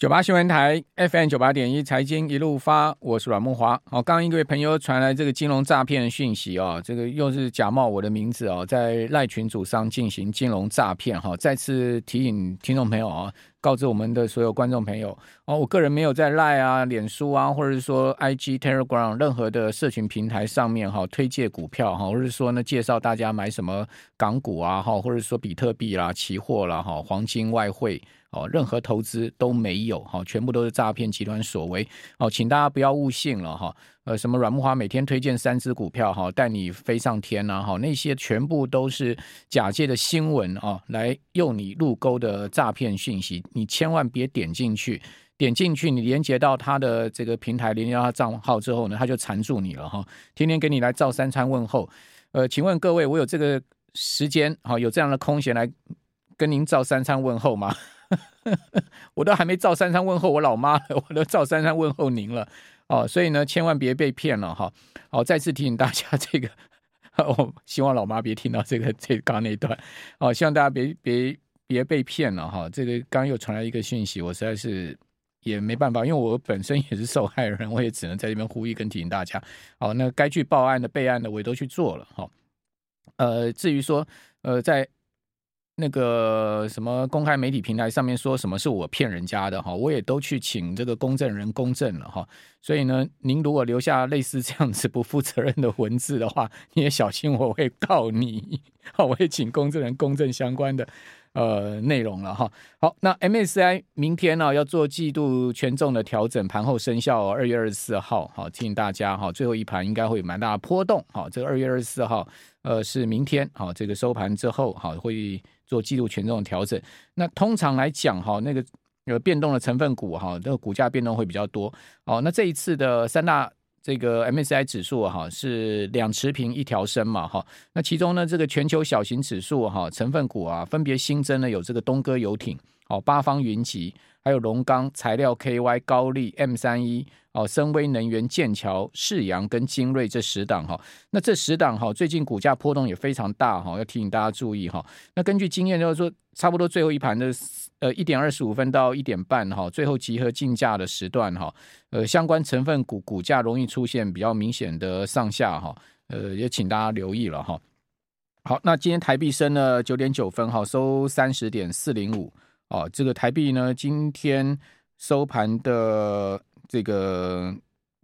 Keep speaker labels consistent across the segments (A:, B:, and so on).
A: 九八新闻台 FM 九八点一财经一路发，我是阮梦华。好，刚一位朋友传来这个金融诈骗的讯息哦，这个又是假冒我的名字哦，在赖群组上进行金融诈骗哈。再次提醒听众朋友啊，告知我们的所有观众朋友哦，我个人没有在赖啊、脸书啊，或者是说 IG、Telegram 任何的社群平台上面哈推荐股票哈，或者是说呢介绍大家买什么港股啊哈，或者是说比特币啦、期货啦哈、黄金、外汇。哦，任何投资都没有，哈，全部都是诈骗集团所为，哦，请大家不要误信了，哈，呃，什么阮慕驊每天推荐三只股票，哈，带你飞上天呐，哈，那些全部都是假借的新闻啊，来诱你入钩的诈骗讯息，你千万别点进去，点进去你连接到他的这个平台，连接到他账号之后呢，他就缠住你了，哈，天天给你来照三餐问候，呃，请问各位，我有这个时间，哈，有这样的空闲来跟您照三餐问候吗？我都还没照珊珊问候我老妈了，我都照珊珊问候您了哦，所以呢，千万别被骗了哈。好，再次提醒大家，这个 我希望老妈别听到这个 这刚刚那段哦，希望大家别别别被骗了哈。这个刚又传来一个讯息，我实在是也没办法，因为我本身也是受害人，我也只能在这边呼吁跟提醒大家。好，那该去报案的备案的我也都去做了哈。呃，至于说呃在。那个什么公开媒体平台上面说什么是我骗人家的哈，我也都去请这个公证人公证了哈。所以呢，您如果留下类似这样子不负责任的文字的话，你也小心我会告你。好，我会请公证人公证相关的呃内容了哈。好，那 MSCI 明天呢要做季度权重的调整，盘后生效，二月二十四号。好，提醒大家哈，最后一盘应该会有蛮大的波动。好，这个二月二十四号呃是明天。好，这个收盘之后好会。做季度权重的调整，那通常来讲哈，那个有变动的成分股哈，那个股价变动会比较多哦。那这一次的三大这个 MSCI 指数哈是两持平一条升嘛哈，那其中呢这个全球小型指数哈成分股啊分别新增了有这个东哥游艇哦、八方云集。还有龙钢材料、KY 高力、M 三一哦，森威能源、剑桥、世阳跟精锐这十档哈，那这十档哈，最近股价波动也非常大哈，要提醒大家注意哈。那根据经验就是说，差不多最后一盘的呃一点二十五分到一点半哈，最后集合竞价的时段哈，呃相关成分股股价容易出现比较明显的上下哈，呃也请大家留意了哈。好，那今天台币升了九点九分哈，收三十点四零五。哦，这个台币呢，今天收盘的这个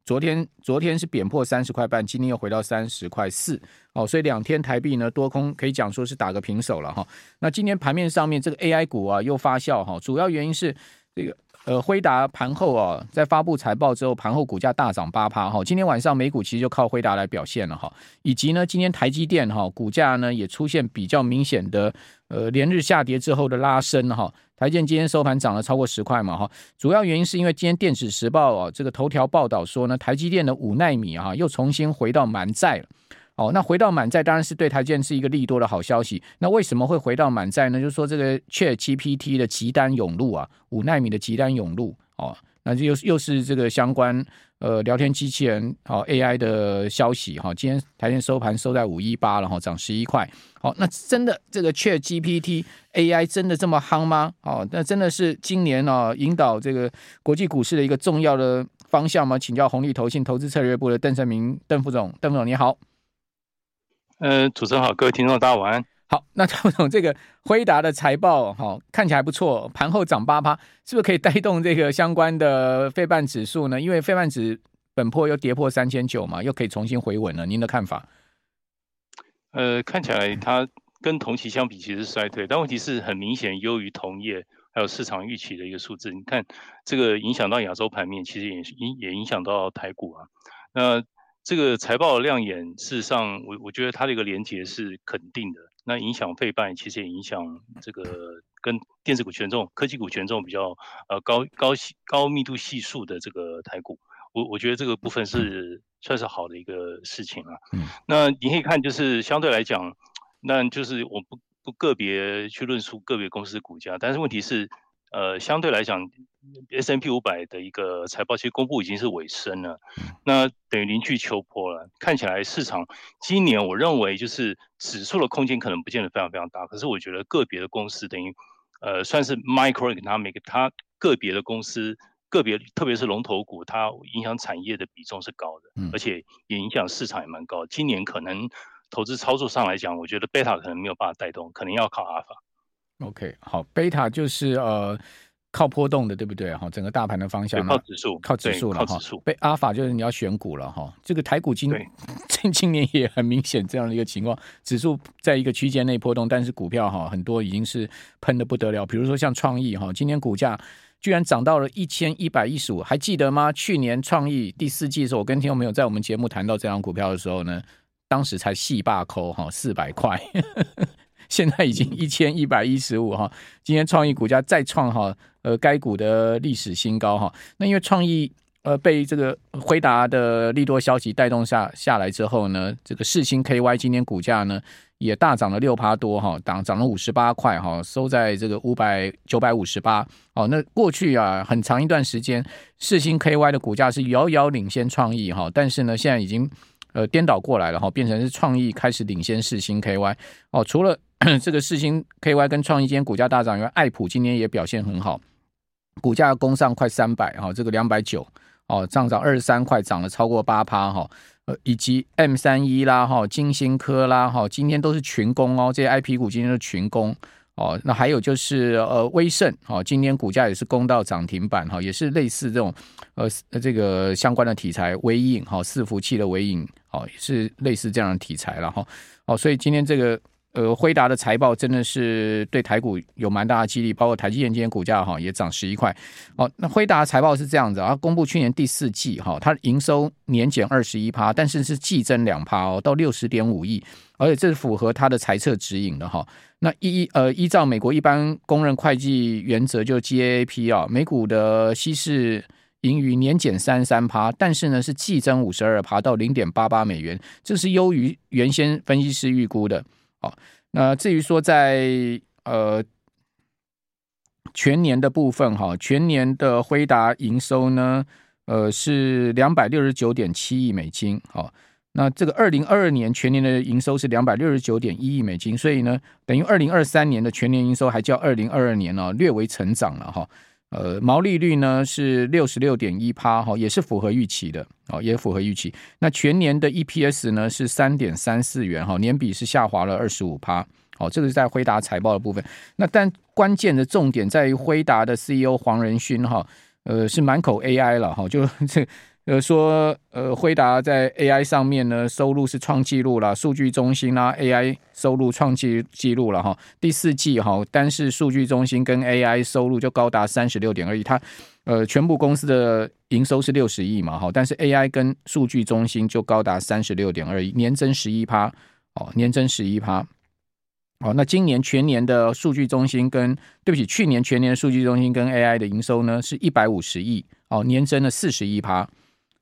A: 昨天昨天是贬破三十块半，今天又回到三十块四。哦，所以两天台币呢多空可以讲说是打个平手了哈。那今天盘面上面这个 AI 股啊又发酵哈，主要原因是这个。呃，辉达盘后啊，在发布财报之后，盘后股价大涨八趴哈。今天晚上美股其实就靠辉达来表现了哈，以及呢，今天台积电哈股价呢也出现比较明显的呃连日下跌之后的拉升哈。台积电今天收盘涨了超过十块嘛哈，主要原因是因为今天电子时报啊这个头条报道说呢，台积电的五奈米啊又重新回到满载了。哦，那回到满载当然是对台积电是一个利多的好消息。那为什么会回到满载呢？就是说这个 ChatGPT 的急单涌入啊，五纳米的急单涌入哦，那就又又是这个相关呃聊天机器人哦 AI 的消息哈、哦。今天台积电收盘收在五一八了哈，涨十一块。好、哦，那真的这个 ChatGPT AI 真的这么夯吗？哦，那真的是今年啊、哦、引导这个国际股市的一个重要的方向吗？请教红利投信投资策略部的邓胜明邓副总，邓副总你好。
B: 呃，主持人好，各位听众大家晚安。
A: 好，那张总，这个辉达的财报哈、哦、看起来不错，盘后涨八趴，是不是可以带动这个相关的费半指数呢？因为费半指本破又跌破三千九嘛，又可以重新回稳了。您的看法？
B: 呃，看起来它跟同期相比其实是衰退，但问题是很明显优于同业还有市场预期的一个数字。你看这个影响到亚洲盘面，其实也影也影响到台股啊。那这个财报的亮眼，事实上，我我觉得它的一个连结是肯定的。那影响费半，其实也影响这个跟电子股权重、科技股权重比较呃高高高密度系数的这个台股。我我觉得这个部分是算是好的一个事情啊。嗯。那你可以看，就是相对来讲，那就是我不不个别去论述个别公司的股价，但是问题是。呃，相对来讲，S&P 五百的一个财报其实公布已经是尾声了，那等于临去秋波了。看起来市场今年我认为就是指数的空间可能不见得非常非常大，可是我觉得个别的公司等于呃算是 microeconomic，它个别的公司，个别特别是龙头股，它影响产业的比重是高的，而且也影响市场也蛮高。今年可能投资操作上来讲，我觉得贝塔可能没有办法带动，可能要靠阿尔法。
A: OK，好，贝塔就是呃。靠波动的，对不对？哈，整个大盘的方向
B: 靠指数，
A: 靠指数了哈。被阿法就是你要选股了哈。这个台股今今今年也很明显这样的一个情况，指数在一个区间内波动，但是股票哈很多已经是喷的不得了。比如说像创意哈，今年股价居然涨到了一千一百一十五，还记得吗？去年创意第四季的时候，我跟听众朋友在我们节目谈到这张股票的时候呢，当时才细霸扣哈四百块。现在已经一千一百一十五哈，今天创意股价再创哈呃该股的历史新高哈。那因为创意呃被这个辉达的利多消息带动下下来之后呢，这个世芯 KY 今天股价呢也大涨了六趴多哈，涨涨了五十八块哈，收在这个五百九百五十八。哦，那过去啊很长一段时间，世芯 KY 的股价是遥遥领先创意哈，但是呢现在已经呃颠倒过来了哈，变成是创意开始领先世芯 KY 哦，除了 这个世芯 KY 跟创意今天股价大涨，因为爱普今天也表现很好，股价攻上快三百哈，这个两百九哦，上涨二十三块，涨了超过八趴哈，呃，以及 M 三一啦哈，金星科啦哈，今天都是群攻哦，这些 IP 股今天都是群攻哦，那还有就是呃威盛哦，今天股价也是攻到涨停板哈，也是类似这种呃这个相关的题材，微影哈，伺服器的微影哦，也是类似这样的题材了哈，哦，所以今天这个。呃，辉达的财报真的是对台股有蛮大的激励，包括台积电今天股价哈也涨十一块。哦，那辉达财报是这样子啊，公布去年第四季哈，它营收年减二十一趴，但是是季增两趴哦，到六十点五亿，而且这是符合它的财测指引的哈。那依呃依照美国一般公认会计原则，就 GAAP 啊，每股的稀释盈余年减三三趴，但是呢是季增五十二趴到零点八八美元，这是优于原先分析师预估的。好，那至于说在呃全年的部分哈，全年的辉达营收呢，呃是两百六十九点七亿美金。好，那这个二零二二年全年的营收是两百六十九点一亿美金，所以呢，等于二零二三年的全年营收还较二零二二年呢略微成长了哈。呃，毛利率呢是六十六点一趴哈，也是符合预期的哦，也符合预期。那全年的 EPS 呢是三点三四元哈，年比是下滑了二十五趴。好，这个是在辉达财报的部分。那但关键的重点在于辉达的 CEO 黄仁勋哈，呃，是满口 AI 了哈，就 这。呃，说呃，辉达在 AI 上面呢，收入是创纪录了，数据中心啦，AI 收入创纪纪录了哈。第四季哈，单是数据中心跟 AI 收入就高达三十六点二亿，它呃，全部公司的营收是六十亿嘛哈，但是 AI 跟数据中心就高达三十六点二亿，年增十一趴哦，年增十一趴。哦，那今年全年的数据中心跟对不起，去年全年的数据中心跟 AI 的营收呢是一百五十亿哦，年增了四十一趴。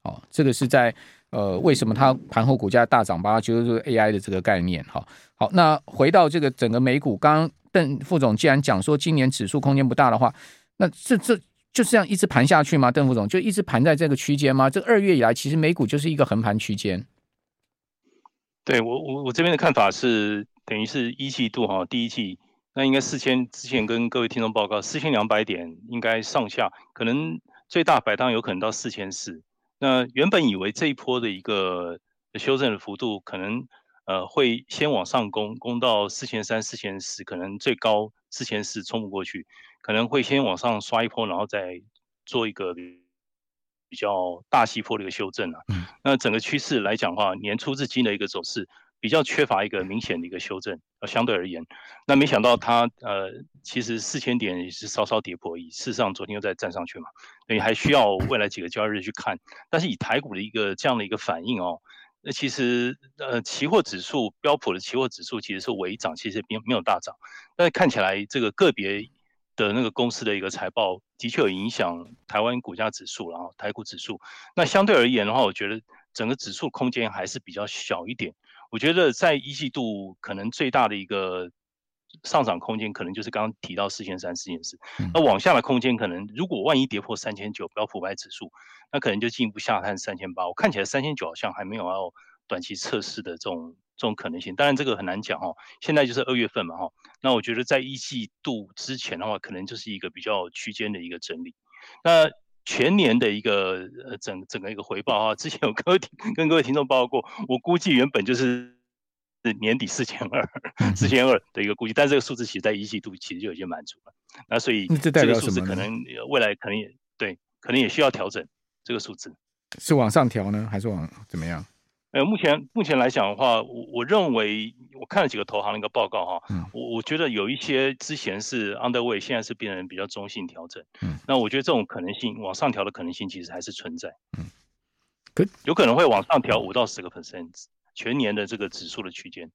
A: 哦，这个是在呃，为什么它盘后股价大涨吧？就是 AI 的这个概念。哈，好，那回到这个整个美股，刚刚邓副总既然讲说今年指数空间不大的话，那这这就这样一直盘下去吗？邓副总就一直盘在这个区间吗？这二月以来，其实美股就是一个横盘区间。
B: 对我我我这边的看法是，等于是一季度哈，第一季那应该四千之前跟各位听众报告四千两百点，应该上下可能最大摆荡有可能到四千四。那原本以为这一波的一个修正的幅度可能呃会先往上攻，攻到四千三、四千四，可能最高四千四冲不过去，可能会先往上刷一波，然后再做一个比较大细坡的一个修正啊。那整个趋势来讲的话，年初至今的一个走势。比较缺乏一个明显的一个修正，呃，相对而言，那没想到它呃，其实四千点也是稍稍跌破而已。事实上，昨天又再站上去嘛，所以还需要未来几个交易日去看。但是以台股的一个这样的一个反应哦，那其实呃，期货指数标普的期货指数其实是微涨，其实并没有大涨。但是看起来这个个别的那个公司的一个财报的确有影响台湾股价指数，然后台股指数。那相对而言的话，我觉得整个指数空间还是比较小一点。我觉得在一季度可能最大的一个上涨空间，可能就是刚刚提到四千三、四千四。那往下的空间，可能如果万一跌破三千九，标普五百指数，那可能就进一步下探三千八。我看起来三千九好像还没有要短期测试的这种这种可能性。当然这个很难讲哦，现在就是二月份嘛哈，那我觉得在一季度之前的话，可能就是一个比较区间的一个整理。那全年的一个呃整整个一个回报啊，之前有各位跟各位听众报告过，我估计原本就是年底四千二，四千二的一个估计，但这个数字其实在一季度其实就已经满足了。那所以这个数字可能未来可能也对，可能也需要调整这个数字，
A: 是往上调呢，还是往怎么样？
B: 呃，目前目前来讲的话，我我认为我看了几个投行的一个报告哈，嗯、我我觉得有一些之前是 underweight，现在是变成比较中性调整。嗯，那我觉得这种可能性往上调的可能性其实还是存在。嗯，可有可能会往上调五到十个 percent，全年的这个指数的区间。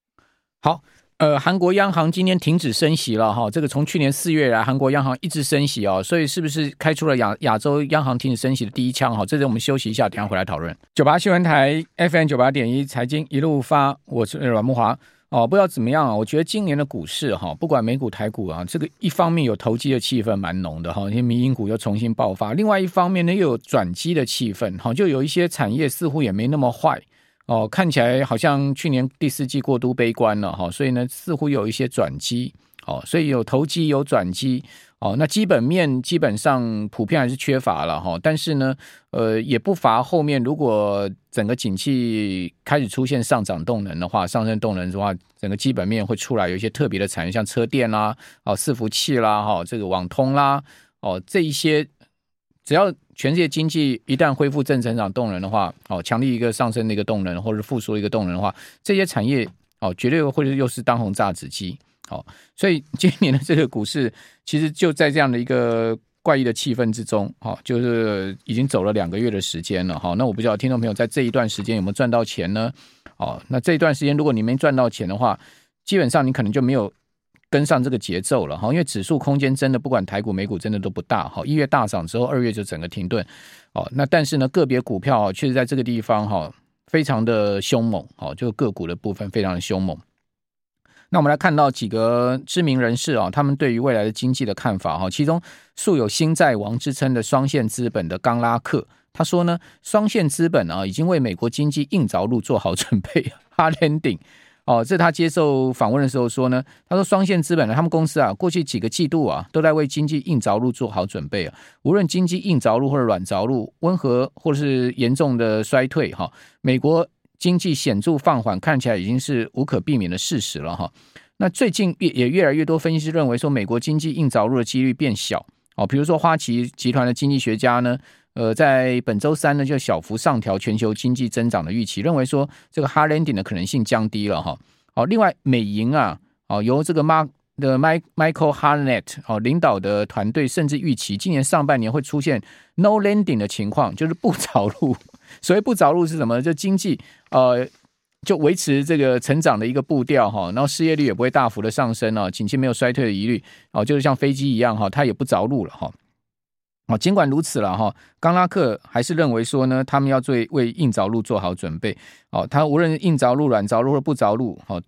A: 好。呃，韩国央行今天停止升息了哈，这个从去年四月来，韩国央行一直升息哦，所以是不是开出了亚亚洲央行停止升息的第一枪哈？这里我们休息一下，等下回来讨论。九八新闻台 FM 九八点一财经一路发，我是阮慕华哦，不知道怎么样啊？我觉得今年的股市哈，不管美股台股啊，这个一方面有投机的气氛蛮浓的哈，因为民营股又重新爆发；另外一方面呢，又有转机的气氛哈，就有一些产业似乎也没那么坏。哦，看起来好像去年第四季过度悲观了哈，所以呢，似乎有一些转机，哦，所以有投机有转机，哦，那基本面基本上普遍还是缺乏了哈，但是呢，呃，也不乏后面如果整个景气开始出现上涨动能的话，上升动能的话，整个基本面会出来有一些特别的产业，像车电啦，哦，伺服器啦，哈，这个网通啦，哦，这一些。只要全世界经济一旦恢复正成长动能的话，哦，强力一个上升的一个动能，或者复苏一个动能的话，这些产业哦，绝对会是又是当红炸子鸡。哦，所以今年的这个股市其实就在这样的一个怪异的气氛之中，哦，就是已经走了两个月的时间了。哈，那我不知道听众朋友在这一段时间有没有赚到钱呢？哦，那这一段时间如果你没赚到钱的话，基本上你可能就没有。跟上这个节奏了哈，因为指数空间真的不管台股美股真的都不大哈。一月大涨之后，二月就整个停顿哦。那但是呢，个别股票确实在这个地方哈，非常的凶猛哦，就个股的部分非常的凶猛。那我们来看到几个知名人士啊，他们对于未来的经济的看法哈。其中素有“新债王”之称的双线资本的冈拉克，他说呢，双线资本啊已经为美国经济硬着陆做好准备，hard landing。哦，这他接受访问的时候说呢，他说双线资本呢，他们公司啊，过去几个季度啊，都在为经济硬着陆做好准备啊。无论经济硬着陆或者软着陆，温和或者是严重的衰退，哈，美国经济显著放缓，看起来已经是无可避免的事实了，哈。那最近也也越来越多分析师认为说，美国经济硬着陆的几率变小，哦，比如说花旗集团的经济学家呢。呃，在本周三呢，就小幅上调全球经济增长的预期，认为说这个 hard landing 的可能性降低了哈。好，另外美银啊，哦，由这个 Mark 的 Michael Harnett 哦领导的团队，甚至预期今年上半年会出现 no landing 的情况，就是不着陆。所谓不着陆是什么呢？就经济呃就维持这个成长的一个步调哈，然后失业率也不会大幅的上升哦，景气没有衰退的疑虑哦，就是像飞机一样哈，它也不着陆了哈。哦，尽管如此了哈，冈拉克还是认为说呢，他们要做为硬着陆做好准备。哦，他无论硬着陆、软着陆或不着陆，哦，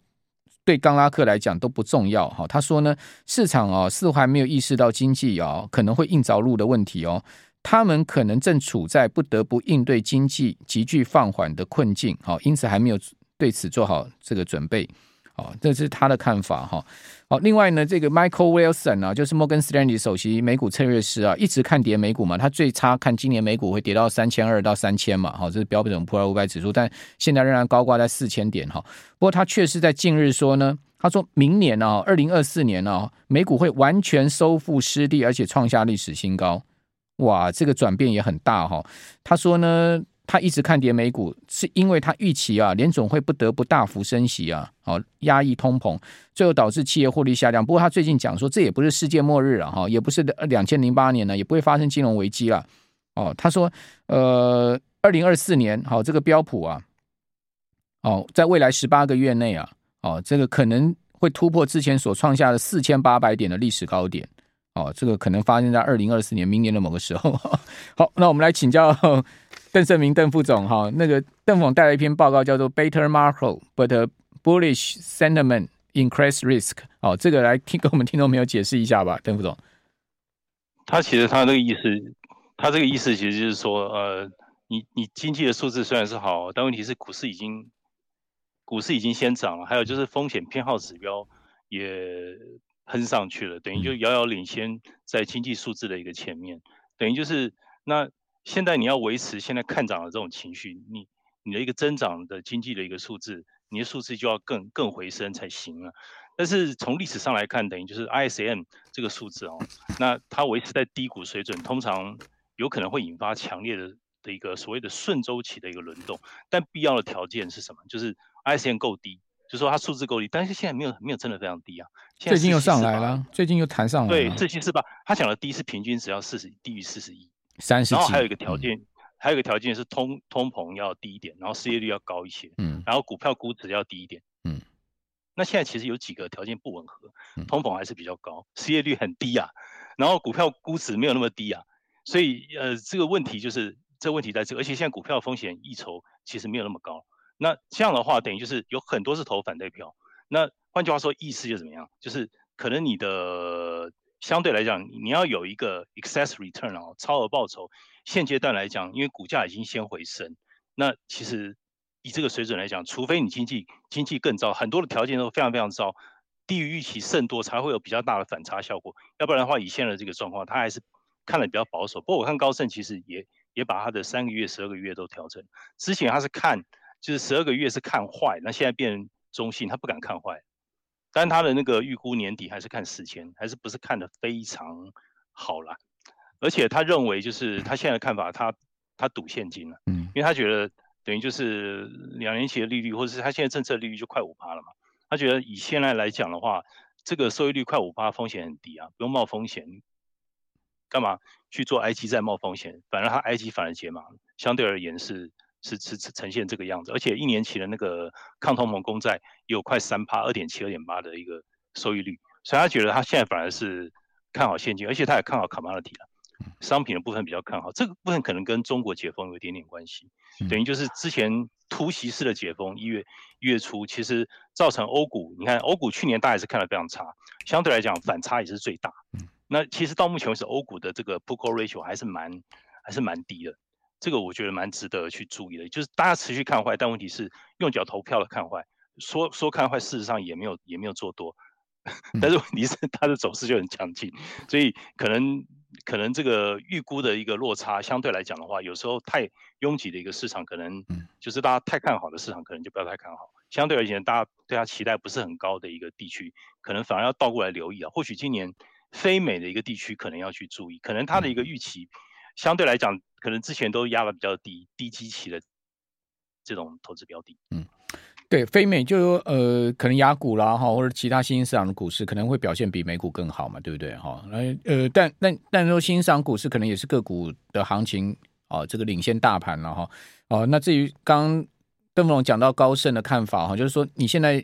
A: 对冈拉克来讲都不重要。哈，他说呢，市场啊似乎还没有意识到经济哦可能会硬着陆的问题哦，他们可能正处在不得不应对经济急剧放缓的困境。好，因此还没有对此做好这个准备。哦，这是他的看法哈。好，另外呢，这个 Michael Wilson 啊，就是摩根斯坦利首席美股策略师啊，一直看跌美股嘛，他最差看今年美股会跌到三千二到三千嘛，好，这是标准普尔五百指数，但现在仍然高挂在四千点哈。不过他确实在近日说呢，他说明年啊，二零二四年啊，美股会完全收复失地，而且创下历史新高。哇，这个转变也很大哈。他说呢。他一直看跌美股，是因为他预期啊，联总会不得不大幅升息啊，好压抑通膨，最后导致企业获利下降。不过他最近讲说，这也不是世界末日了哈，也不是两千零八年呢，也不会发生金融危机了。哦，他说，呃，二零二四年，好，这个标普啊，哦，在未来十八个月内啊，哦，这个可能会突破之前所创下的四千八百点的历史高点。哦，这个可能发生在二零二四年明年的某个时候。好，那我们来请教。邓胜明邓副总哈，那个邓总带来一篇报告，叫做 Better Macro but Bullish Sentiment Increase Risk。哦，这个来听跟我们听众朋友解释一下吧，邓副总。
B: 他其实他这个意思，他这个意思其实就是说，呃，你你经济的数字虽然是好，但问题是股市已经股市已经先涨了，还有就是风险偏好指标也喷上去了，等于就遥遥领先在经济数字的一个前面，等于就是那现在你要维持现在看涨的这种情绪，你你的一个增长的经济的一个数字，你的数字就要更更回升才行了。但是从历史上来看，等于就是 ISM 这个数字哦，那它维持在低谷水准，通常有可能会引发强烈的的一个所谓的顺周期的一个轮动，但必要的条件是什么？就是 ISM 够低，就说它数字够低，但是现在没有没有真的非常低啊。
A: 最近又上来了，最近又弹上来了。
B: 对，四七四八，他讲的低是平均只要四十，低于四十一，
A: 三十。
B: 然后还有一个条件，嗯、还有一个条件是通通膨要低一点，然后失业率要高一些，嗯，然后股票估值要低一点，嗯。那现在其实有几个条件不吻合，通膨还是比较高，失业率很低啊，然后股票估值没有那么低啊，所以呃这个问题就是这个问题在这，而且现在股票风险溢酬其实没有那么高，那这样的话等于就是有很多是投反对票，那换句话说意思就怎么样？就是可能你的相对来讲你要有一个 excess return 哦，超额报酬，现阶段来讲，因为股价已经先回升，那其实。以这个水准来讲，除非你经济经济更糟，很多的条件都非常非常糟，低于预期甚多，才会有比较大的反差效果。要不然的话，以现在的这个状况，他还是看得比较保守。不过我看高盛其实也也把他的三个月、十二个月都调整。之前他是看就是十二个月是看坏，那现在变中性，他不敢看坏。但他的那个预估年底还是看四千，还是不是看得非常好啦。而且他认为就是他现在的看法，他他赌现金了，嗯，因为他觉得。等于就是两年期的利率，或者是他现在政策利率就快五趴了嘛？他觉得以现在来讲的话，这个收益率快五趴，风险很低啊，不用冒风险，干嘛去做 IG 再冒风险？反正他 IG 反而解码，相对而言是是是是呈现这个样子，而且一年期的那个抗通膨公债也有快三趴，二点七、二点八的一个收益率，所以他觉得他现在反而是看好现金，而且他也看好 commodity 了。商品的部分比较看好，这个部分可能跟中国解封有一点点关系，等于就是之前突袭式的解封，一月一月初，其实造成欧股，你看欧股去年大家也是看得非常差，相对来讲反差也是最大。那其实到目前为止，欧股的这个 Put-Call Ratio 还是蛮还是蛮低的，这个我觉得蛮值得去注意的。就是大家持续看坏，但问题是用脚投票的看坏，说说看坏，事实上也没有也没有做多，但是问题是它的走势就很强劲，所以可能。可能这个预估的一个落差，相对来讲的话，有时候太拥挤的一个市场，可能就是大家太看好的市场，可能就不要太看好。相对而言，大家对它期待不是很高的一个地区，可能反而要倒过来留意啊。或许今年非美的一个地区可能要去注意，可能它的一个预期相对来讲，可能之前都压得比较低，低基期的这种投资标的，嗯。
A: 对，非美就说呃，可能亚股啦哈，或者其他新兴市场的股市可能会表现比美股更好嘛，对不对哈？呃，但但但说新兴市场股市可能也是个股的行情哦，这个领先大盘了哈。哦，那至于刚邓富龙讲到高盛的看法哈，就是说你现在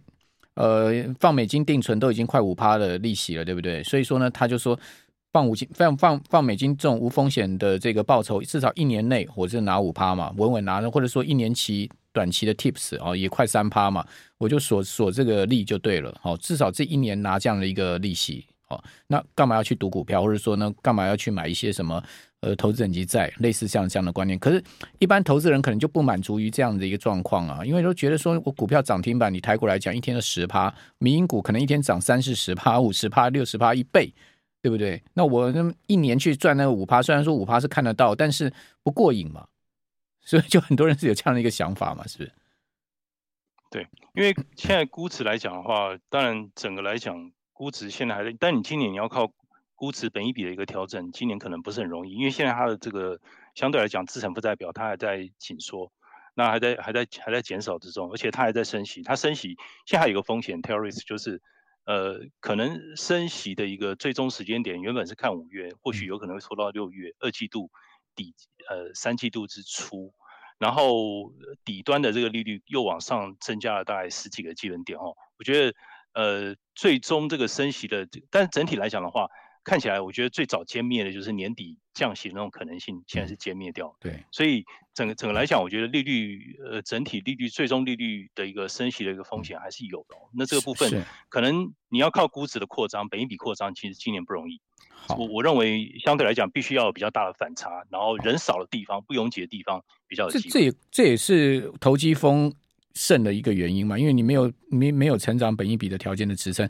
A: 呃放美金定存都已经快五趴的利息了，对不对？所以说呢，他就说放五金放放放美金这种无风险的这个报酬，至少一年内我是拿五趴嘛，稳稳拿着，或者说一年期。短期的 tips 哦，也快三趴嘛，我就锁锁这个利就对了，好，至少这一年拿这样的一个利息，好，那干嘛要去赌股票，或者说呢，干嘛要去买一些什么呃投资等级债，类似像这样的观念？可是，一般投资人可能就不满足于这样的一个状况啊，因为都觉得说我股票涨停板，你抬过来讲一天的十趴，民营股可能一天涨三四十趴、五十趴、六十趴一倍，对不对？那我那一年去赚那个五趴，虽然说五趴是看得到，但是不过瘾嘛。所以就很多人是有这样的一个想法嘛，是不是？
B: 对，因为现在估值来讲的话，当然整个来讲估值现在还在，但你今年你要靠估值本一比的一个调整，今年可能不是很容易，因为现在它的这个相对来讲资产负债表它还在紧缩，那还在还在还在减少之中，而且它还在升息，它升息现在还有一个风险，tail risk 就是呃可能升息的一个最终时间点原本是看五月，或许有可能会拖到六月二季度。底呃三季度之初，然后底端的这个利率又往上增加了大概十几个基准点哦，我觉得呃最终这个升息的，但整体来讲的话，看起来我觉得最早歼灭的就是年底降息的那种可能性，现在是歼灭掉。
A: 对，
B: 所以整个整个来讲，我觉得利率呃整体利率最终利率的一个升息的一个风险还是有的。那这个部分可能你要靠估值的扩张，本一笔扩张，其实今年不容易。我我认为相对来讲，必须要有比较大的反差，然后人少的地方、不拥挤的地方比较有机会。
A: 这这也这也是投机风胜的一个原因嘛，因为你没有没没有成长本一笔的条件的支撑。